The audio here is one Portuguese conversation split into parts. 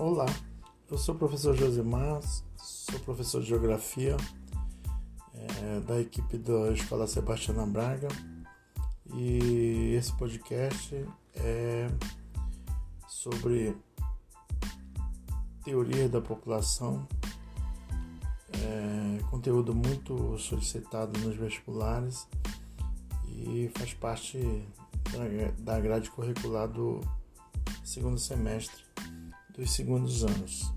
Olá, eu sou o professor Josimar, sou professor de Geografia é, da equipe da Escola Sebastiana Braga e esse podcast é sobre teoria da população, é, conteúdo muito solicitado nos vestibulares e faz parte da grade curricular do segundo semestre dos segundos anos.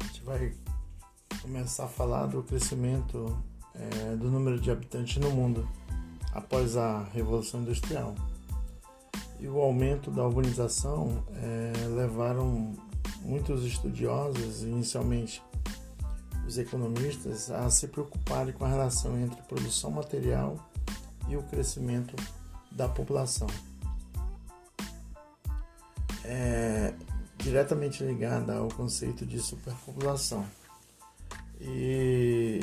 A gente vai começar a falar do crescimento é, do número de habitantes no mundo após a Revolução Industrial. E o aumento da urbanização é, levaram muitos estudiosos, inicialmente os economistas, a se preocuparem com a relação entre produção material e o crescimento da população é diretamente ligada ao conceito de superpopulação. E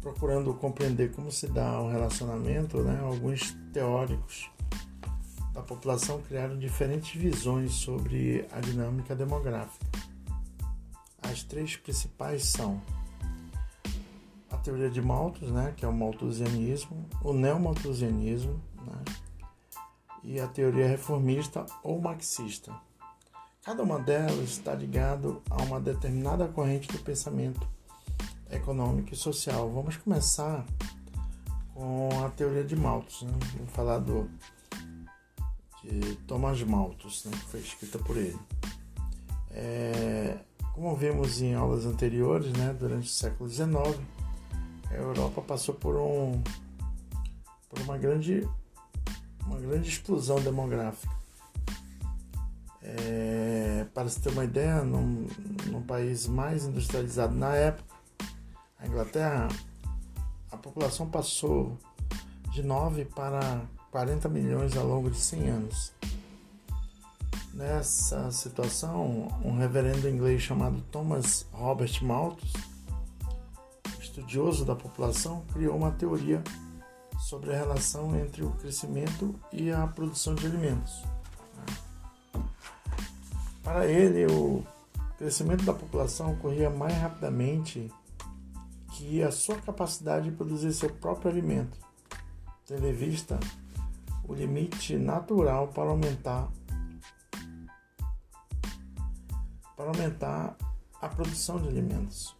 procurando compreender como se dá o relacionamento, né, alguns teóricos da população criaram diferentes visões sobre a dinâmica demográfica. As três principais são a teoria de Malthus, né, que é o malthusianismo, o neomalthusianismo, né, e a teoria reformista ou marxista. Cada uma delas está ligado a uma determinada corrente do pensamento econômico e social. Vamos começar com a teoria de Malthus. Né? Vamos falar do, de Thomas Malthus, né? que foi escrita por ele. É, como vimos em aulas anteriores, né? durante o século XIX, a Europa passou por, um, por uma grande uma grande explosão demográfica. É, para se ter uma ideia, num, num país mais industrializado na época, a Inglaterra, a população passou de 9 para 40 milhões ao longo de 100 anos. Nessa situação, um reverendo inglês chamado Thomas Robert Malthus, estudioso da população, criou uma teoria sobre a relação entre o crescimento e a produção de alimentos. Para ele, o crescimento da população ocorria mais rapidamente que a sua capacidade de produzir seu próprio alimento, tendo em vista o limite natural para aumentar para aumentar a produção de alimentos.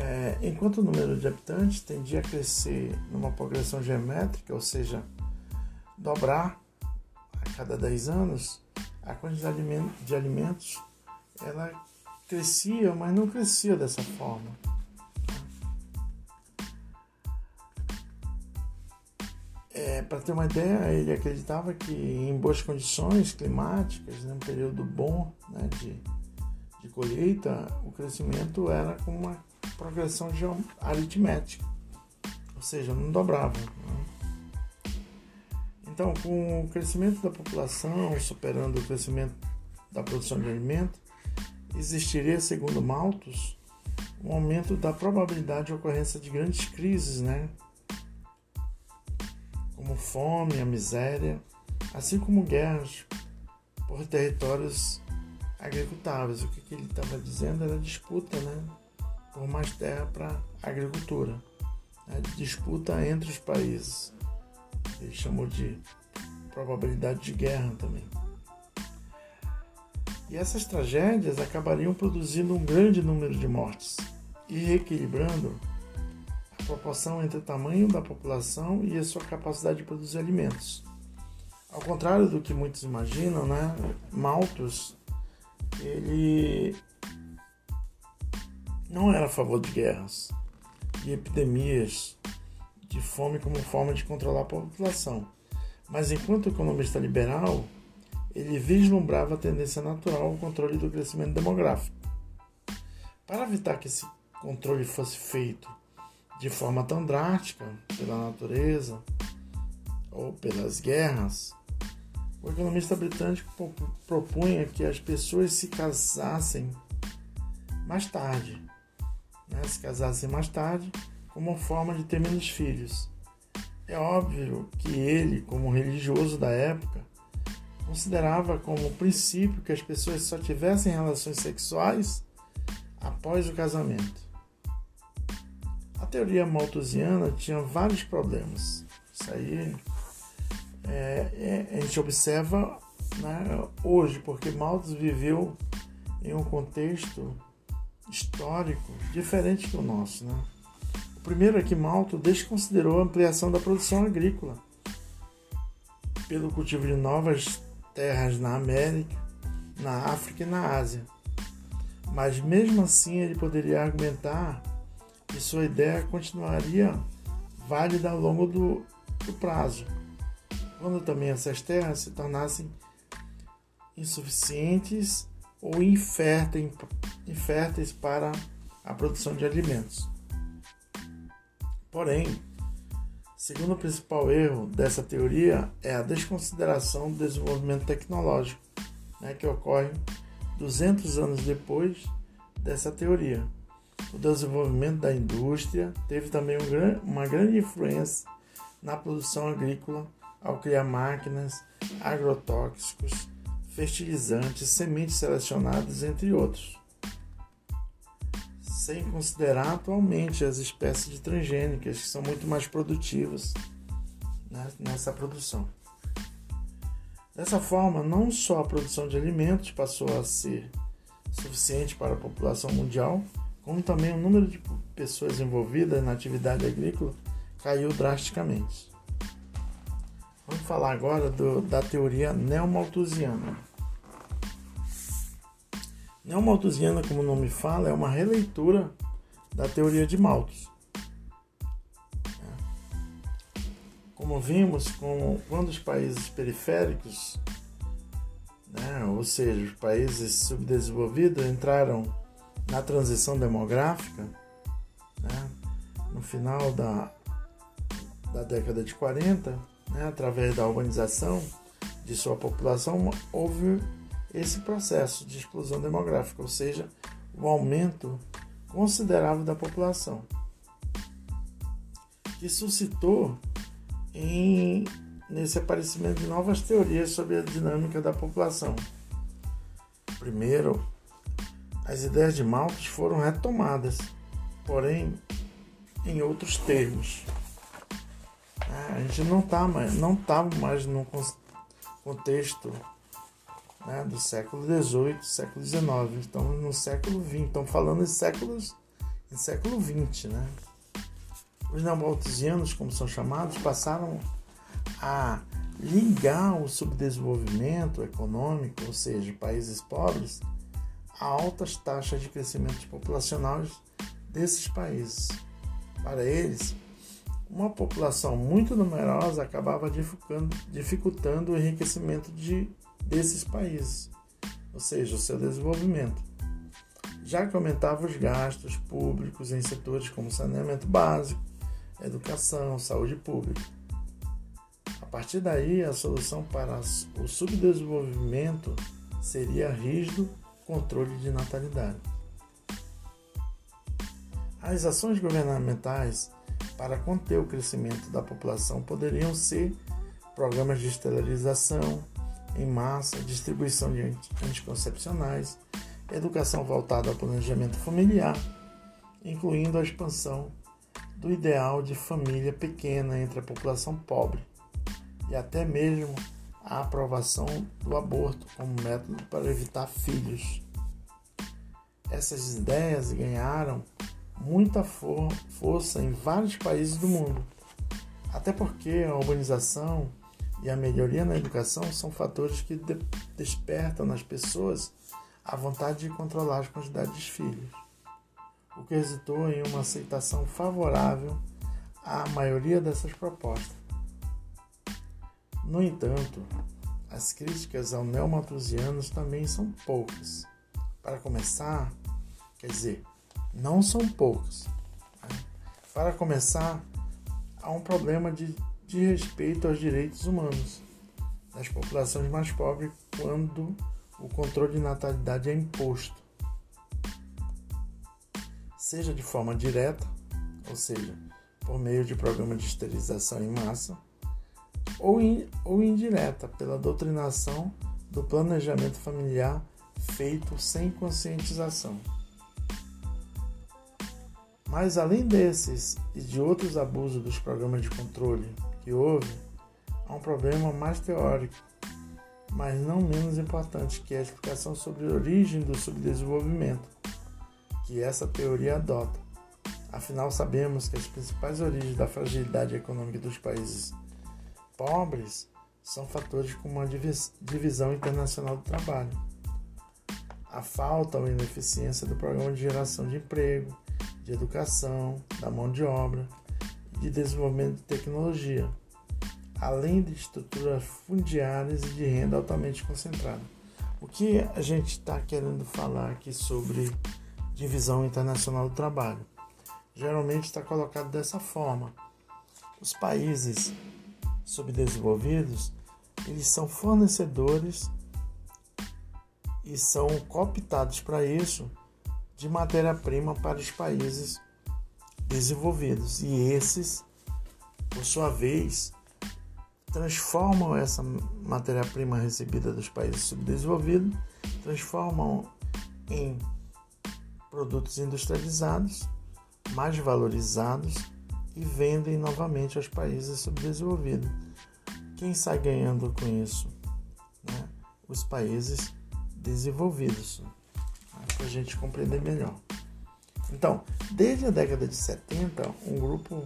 É, enquanto o número de habitantes tendia a crescer numa progressão geométrica, ou seja, dobrar a cada 10 anos, a quantidade de alimentos ela crescia, mas não crescia dessa forma. É, Para ter uma ideia, ele acreditava que em boas condições climáticas, num né, período bom né, de, de colheita, o crescimento era como uma progressão aritmética, ou seja, não dobrava. Né? Então, com o crescimento da população superando o crescimento da produção de alimento, existiria, segundo Malthus, um aumento da probabilidade de ocorrência de grandes crises, né? como fome, a miséria, assim como guerras por territórios agricultáveis. O que, que ele estava dizendo era disputa, né? Por mais terra para agricultura. Né? Disputa entre os países. Ele chamou de probabilidade de guerra também. E essas tragédias acabariam produzindo um grande número de mortes e reequilibrando a proporção entre o tamanho da população e a sua capacidade de produzir alimentos. Ao contrário do que muitos imaginam, né, Malthus ele não era a favor de guerras e epidemias de fome como forma de controlar a população. Mas enquanto economista liberal, ele vislumbrava a tendência natural ao controle do crescimento demográfico. Para evitar que esse controle fosse feito de forma tão drástica pela natureza ou pelas guerras, o economista britânico propunha que as pessoas se casassem mais tarde né, se casassem mais tarde, como forma de ter menos filhos. É óbvio que ele, como religioso da época, considerava como princípio que as pessoas só tivessem relações sexuais após o casamento. A teoria malthusiana tinha vários problemas. Isso aí é, é, a gente observa né, hoje, porque Malthus viveu em um contexto histórico diferente do nosso. Né? O primeiro é que Malthus desconsiderou a ampliação da produção agrícola pelo cultivo de novas terras na América, na África e na Ásia. Mas mesmo assim ele poderia argumentar que sua ideia continuaria válida ao longo do, do prazo, quando também essas terras se tornassem insuficientes ou inférteis para a produção de alimentos. Porém, segundo o principal erro dessa teoria é a desconsideração do desenvolvimento tecnológico, né, que ocorre 200 anos depois dessa teoria. O desenvolvimento da indústria teve também uma grande influência na produção agrícola ao criar máquinas, agrotóxicos, fertilizantes, sementes selecionadas, entre outros. Sem considerar atualmente as espécies de transgênicas, que são muito mais produtivas né, nessa produção. Dessa forma, não só a produção de alimentos passou a ser suficiente para a população mundial, como também o número de pessoas envolvidas na atividade agrícola caiu drasticamente. Vamos falar agora do, da teoria neomalthusiana. Neomalthusiana, como o nome fala, é uma releitura da teoria de Malthus. Como vimos, com, quando os países periféricos, né, ou seja, os países subdesenvolvidos, entraram na transição demográfica, né, no final da, da década de 40, né, através da urbanização de sua população, houve esse processo de explosão demográfica, ou seja, o aumento considerável da população, que suscitou em, nesse aparecimento de novas teorias sobre a dinâmica da população. Primeiro, as ideias de Malthus foram retomadas, porém em outros termos. É, a gente não está mais, não tá mais no contexto né, do século XVIII, século XIX. Estamos no século XX, estamos falando em séculos em século XX, né? Os neomalthusianos, como são chamados, passaram a ligar o subdesenvolvimento econômico, ou seja, países pobres, a altas taxas de crescimento populacional desses países. Para eles, uma população muito numerosa acabava dificultando o enriquecimento de, desses países, ou seja, o seu desenvolvimento, já que aumentava os gastos públicos em setores como saneamento básico, educação, saúde pública. A partir daí, a solução para o subdesenvolvimento seria rígido controle de natalidade. As ações governamentais para conter o crescimento da população poderiam ser programas de esterilização em massa, distribuição de anticoncepcionais, educação voltada ao planejamento familiar, incluindo a expansão do ideal de família pequena entre a população pobre e até mesmo a aprovação do aborto como método para evitar filhos. Essas ideias ganharam muita for força em vários países do mundo. Até porque a urbanização e a melhoria na educação são fatores que de despertam nas pessoas a vontade de controlar as quantidades de filhos, o que resultou em uma aceitação favorável à maioria dessas propostas. No entanto, as críticas ao neomalthusianos também são poucas. Para começar, quer dizer, não são poucas. Para começar, há um problema de, de respeito aos direitos humanos das populações mais pobres quando o controle de natalidade é imposto, seja de forma direta, ou seja, por meio de programas de esterilização em massa, ou, in, ou indireta, pela doutrinação do planejamento familiar feito sem conscientização. Mas além desses e de outros abusos dos programas de controle que houve, há um problema mais teórico, mas não menos importante, que é a explicação sobre a origem do subdesenvolvimento, que essa teoria adota. Afinal, sabemos que as principais origens da fragilidade econômica dos países pobres são fatores como a divisão internacional do trabalho, a falta ou ineficiência do programa de geração de emprego, de educação, da mão de obra de desenvolvimento de tecnologia, além de estruturas fundiárias e de renda altamente concentrada. O que a gente está querendo falar aqui sobre divisão internacional do trabalho? Geralmente está colocado dessa forma. Os países subdesenvolvidos eles são fornecedores e são cooptados para isso de matéria-prima para os países desenvolvidos. E esses, por sua vez, transformam essa matéria-prima recebida dos países subdesenvolvidos, transformam em produtos industrializados, mais valorizados e vendem novamente aos países subdesenvolvidos. Quem sai ganhando com isso? Né? Os países desenvolvidos para a gente compreender melhor. Então, desde a década de 70, um grupo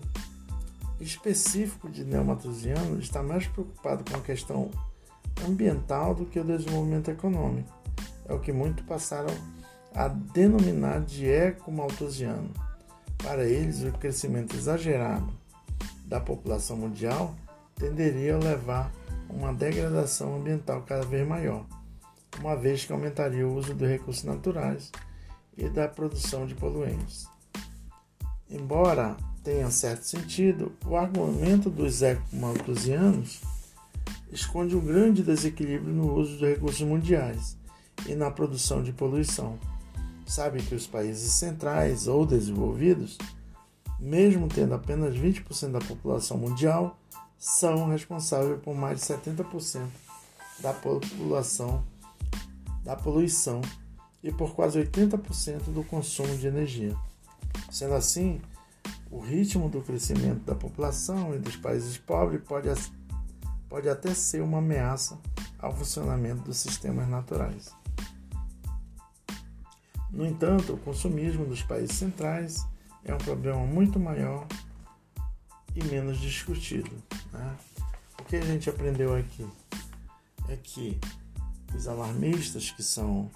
específico de neomatosianos está mais preocupado com a questão ambiental do que o desenvolvimento econômico. É o que muitos passaram a denominar de ecomaltosiano. Para eles, o crescimento exagerado da população mundial tenderia a levar a uma degradação ambiental cada vez maior uma vez que aumentaria o uso de recursos naturais e da produção de poluentes. Embora tenha certo sentido, o argumento dos ecomalthusianos esconde um grande desequilíbrio no uso de recursos mundiais e na produção de poluição. Sabe que os países centrais ou desenvolvidos, mesmo tendo apenas 20% da população mundial, são responsáveis por mais de 70% da população da poluição e por quase 80% do consumo de energia. Sendo assim, o ritmo do crescimento da população e dos países pobres pode, pode até ser uma ameaça ao funcionamento dos sistemas naturais. No entanto, o consumismo dos países centrais é um problema muito maior e menos discutido. Né? O que a gente aprendeu aqui é que os alarmistas, que são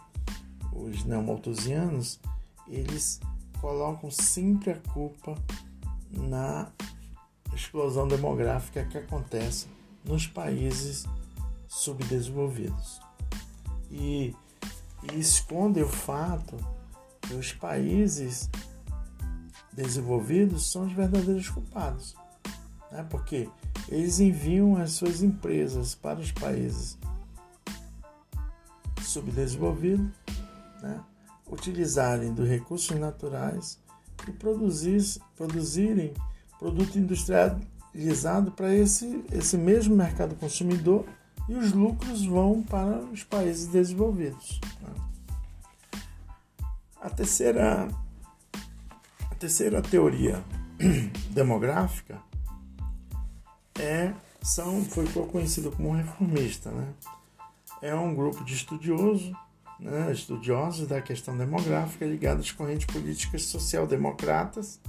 os neomalthusianos, eles colocam sempre a culpa na explosão demográfica que acontece nos países subdesenvolvidos. E, e escondem o fato que os países desenvolvidos são os verdadeiros culpados. Né? Porque eles enviam as suas empresas para os países subdesenvolvido, né, utilizarem dos recursos naturais e produzir, produzirem produto industrializado para esse, esse mesmo mercado consumidor e os lucros vão para os países desenvolvidos. Né. A terceira, a terceira teoria demográfica é, são, foi conhecido como reformista, né? é um grupo de estudiosos, né, estudiosos da questão demográfica ligados às correntes políticas social-democratas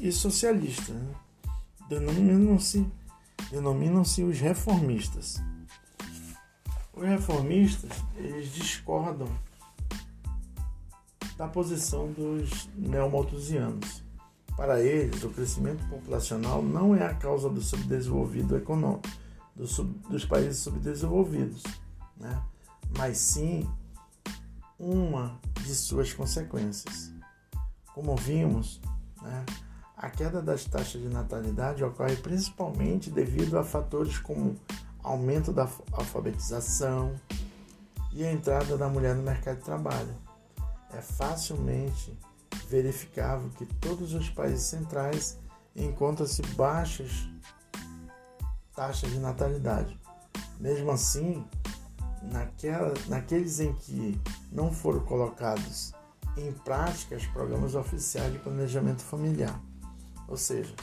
e, socialistas. Né? Denominam-se denominam os reformistas. Os reformistas eles discordam da posição dos neomalthusianos. Para eles, o crescimento populacional não é a causa do subdesenvolvido econômico do sub, dos países subdesenvolvidos, né? Mas sim uma de suas consequências. Como vimos, né, a queda das taxas de natalidade ocorre principalmente devido a fatores como aumento da alfabetização e a entrada da mulher no mercado de trabalho. É facilmente verificável que todos os países centrais encontram-se baixos taxa de natalidade. Mesmo assim, naquela, naqueles em que não foram colocados em prática os programas oficiais de planejamento familiar. Ou seja,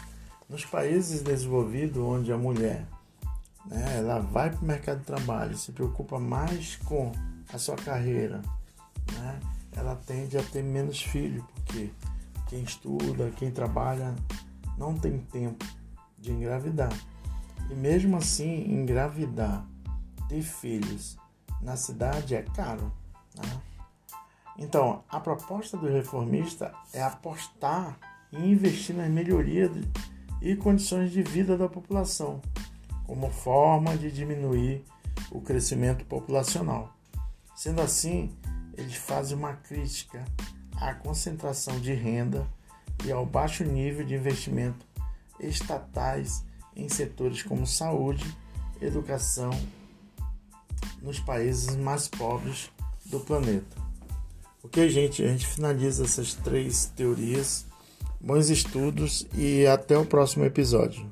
nos países desenvolvidos onde a mulher né, ela vai para o mercado de trabalho, se preocupa mais com a sua carreira, né, ela tende a ter menos filhos, porque quem estuda, quem trabalha, não tem tempo de engravidar. E mesmo assim, engravidar, ter filhos na cidade é caro. Né? Então, a proposta do reformista é apostar e investir na melhoria de, e condições de vida da população, como forma de diminuir o crescimento populacional. Sendo assim, eles fazem uma crítica à concentração de renda e ao baixo nível de investimento estatais em setores como saúde, educação nos países mais pobres do planeta. Ok, gente? A gente finaliza essas três teorias. Bons estudos e até o próximo episódio.